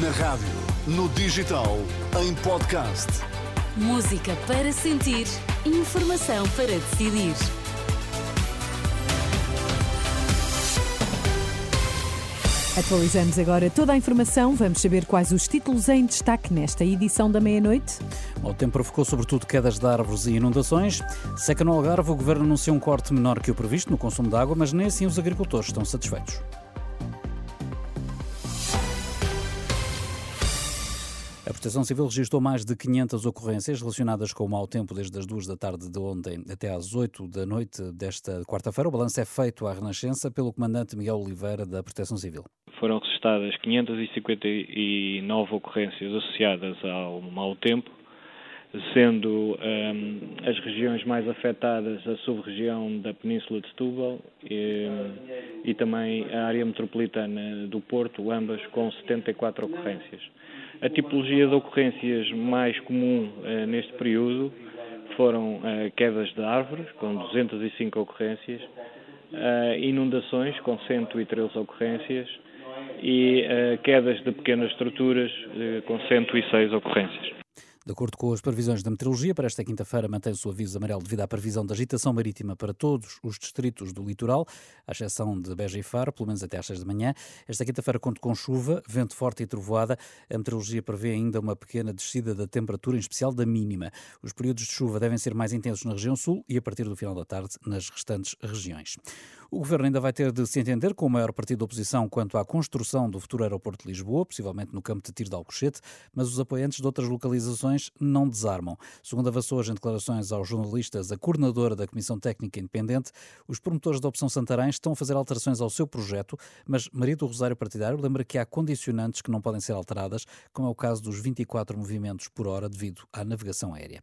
Na rádio, no digital, em podcast. Música para sentir, informação para decidir. Atualizamos agora toda a informação. Vamos saber quais os títulos em destaque nesta edição da meia-noite. O tempo provocou sobretudo quedas de árvores e inundações. Seca no Algarve, o governo anunciou um corte menor que o previsto no consumo de água, mas nem assim os agricultores estão satisfeitos. A Proteção Civil registrou mais de 500 ocorrências relacionadas com o mau tempo desde as 2 da tarde de ontem até às 8 da noite desta quarta-feira. O balanço é feito à Renascença pelo comandante Miguel Oliveira da Proteção Civil. Foram registradas 559 ocorrências associadas ao mau tempo, sendo um, as regiões mais afetadas a sub-região da Península de Setúbal e, e também a área metropolitana do Porto, ambas com 74 ocorrências. A tipologia de ocorrências mais comum uh, neste período foram uh, quedas de árvores, com 205 ocorrências, uh, inundações, com 113 ocorrências, e quedas de pequenas estruturas, com 106 ocorrências. De acordo com as previsões da meteorologia, para esta quinta-feira mantém-se o aviso amarelo devido à previsão de agitação marítima para todos os distritos do litoral, à exceção de Beja e Faro, pelo menos até às 6 da manhã. Esta quinta-feira conta com chuva, vento forte e trovoada. A meteorologia prevê ainda uma pequena descida da temperatura, em especial da mínima. Os períodos de chuva devem ser mais intensos na região sul e a partir do final da tarde nas restantes regiões. O governo ainda vai ter de se entender com o maior partido da oposição quanto à construção do futuro aeroporto de Lisboa, possivelmente no campo de tiro de Alcochete, mas os apoiantes de outras localizações não desarmam. Segundo avançou hoje em declarações aos jornalistas a coordenadora da Comissão Técnica Independente, os promotores da opção Santarém estão a fazer alterações ao seu projeto, mas Maria do Rosário Partidário lembra que há condicionantes que não podem ser alteradas, como é o caso dos 24 movimentos por hora devido à navegação aérea.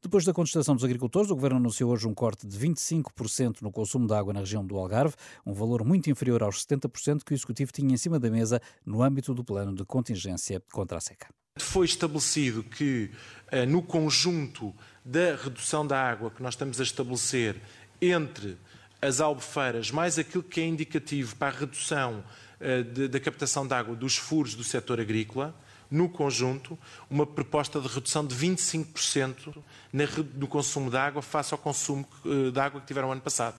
Depois da contestação dos agricultores, o governo anunciou hoje um corte de 25% no consumo de água na região do Algarve, um valor muito inferior aos 70% que o Executivo tinha em cima da mesa no âmbito do plano de contingência contra a seca. Foi estabelecido que, eh, no conjunto da redução da água que nós estamos a estabelecer entre as albufeiras, mais aquilo que é indicativo para a redução eh, da captação de água dos furos do setor agrícola, no conjunto, uma proposta de redução de 25% no consumo de água face ao consumo eh, de água que tiveram ano passado.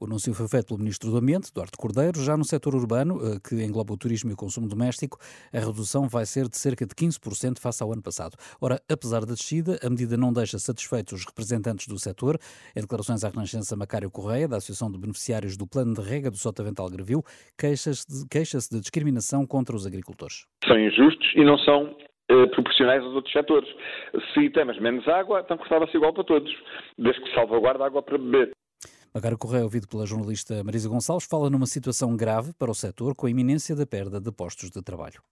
O anúncio foi feito pelo Ministro do Ambiente, Duarte Cordeiro. Já no setor urbano, eh, que engloba o turismo e o consumo doméstico, a redução vai ser de cerca de 15% face ao ano passado. Ora, apesar da descida, a medida não deixa satisfeitos os representantes do setor. Em declarações à Renascença, Macário Correia, da Associação de Beneficiários do Plano de Rega do Sotavento Grevio, queixa-se de, de discriminação contra os agricultores. São injustos e não são eh, proporcionais aos outros setores. Se temos menos água, então custava-se igual para todos, desde que salvaguarda água para beber. Magaro Correia, ouvido pela jornalista Marisa Gonçalves, fala numa situação grave para o setor com a iminência da perda de postos de trabalho.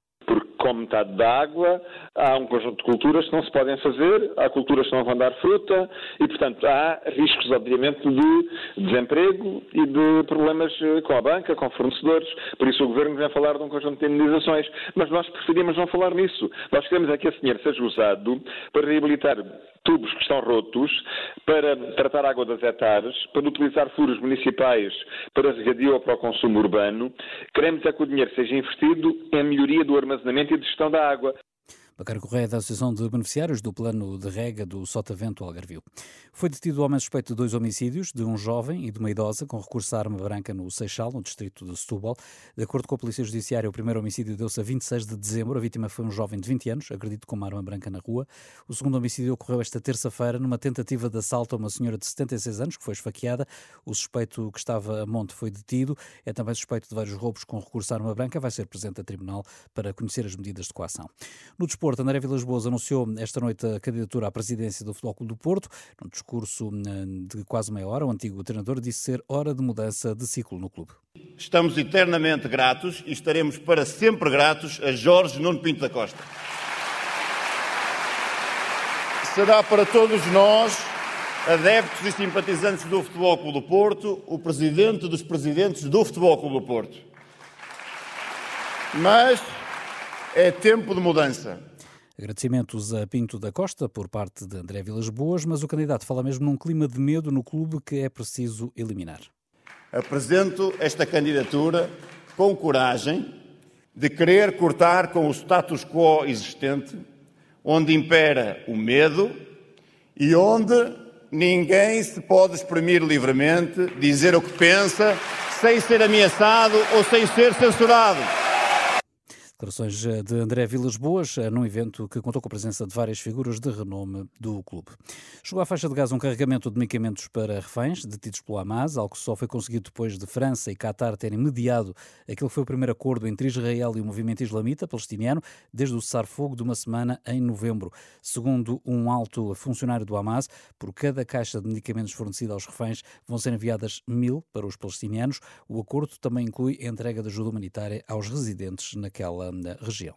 Com metade da água, há um conjunto de culturas que não se podem fazer, há culturas que não vão dar fruta e, portanto, há riscos, obviamente, de desemprego e de problemas eh, com a banca, com fornecedores. Por isso o Governo vem falar de um conjunto de indenizações. Mas nós preferimos não falar nisso. Nós queremos é que esse dinheiro seja usado para reabilitar tubos que estão rotos, para tratar água das hectares, para utilizar furos municipais para regadio ou para o consumo urbano. Queremos é que o dinheiro seja investido em melhoria do armazenamento e de gestão da água. Bacaro Correia, da Associação de Beneficiários do Plano de Rega do Sotavento Algarvio. Foi detido o homem suspeito de dois homicídios, de um jovem e de uma idosa, com recurso à arma branca no Seixal, no distrito de Setúbal. De acordo com a Polícia Judiciária, o primeiro homicídio deu-se a 26 de dezembro. A vítima foi um jovem de 20 anos, agredido com uma arma branca na rua. O segundo homicídio ocorreu esta terça-feira, numa tentativa de assalto a uma senhora de 76 anos, que foi esfaqueada. O suspeito que estava a monte foi detido. É também suspeito de vários roubos com recurso à arma branca. Vai ser presente a tribunal para conhecer as medidas de coação. No desporto, André Vilas Boas anunciou esta noite a candidatura à presidência do Futebol Clube do Porto. Num discurso de quase meia hora, o antigo treinador disse ser hora de mudança de ciclo no clube. Estamos eternamente gratos e estaremos para sempre gratos a Jorge Nuno Pinto da Costa. Será para todos nós, adeptos e simpatizantes do Futebol Clube do Porto, o presidente dos presidentes do Futebol Clube do Porto. Mas é tempo de mudança. Agradecimentos a Pinto da Costa por parte de André Vilas Boas, mas o candidato fala mesmo num clima de medo no clube que é preciso eliminar. Apresento esta candidatura com coragem, de querer cortar com o status quo existente, onde impera o medo e onde ninguém se pode exprimir livremente, dizer o que pensa, sem ser ameaçado ou sem ser censurado. Declarações eh, de André Vilas Boas eh, num evento que contou com a presença de várias figuras de renome do clube. Chegou à faixa de gás um carregamento de medicamentos para reféns detidos pelo Hamas, algo que só foi conseguido depois de França e Qatar terem mediado aquele que foi o primeiro acordo entre Israel e o movimento islamita palestiniano desde o cessar-fogo de uma semana em novembro. Segundo um alto funcionário do Hamas, por cada caixa de medicamentos fornecida aos reféns vão ser enviadas mil para os palestinianos. O acordo também inclui a entrega de ajuda humanitária aos residentes naquela região.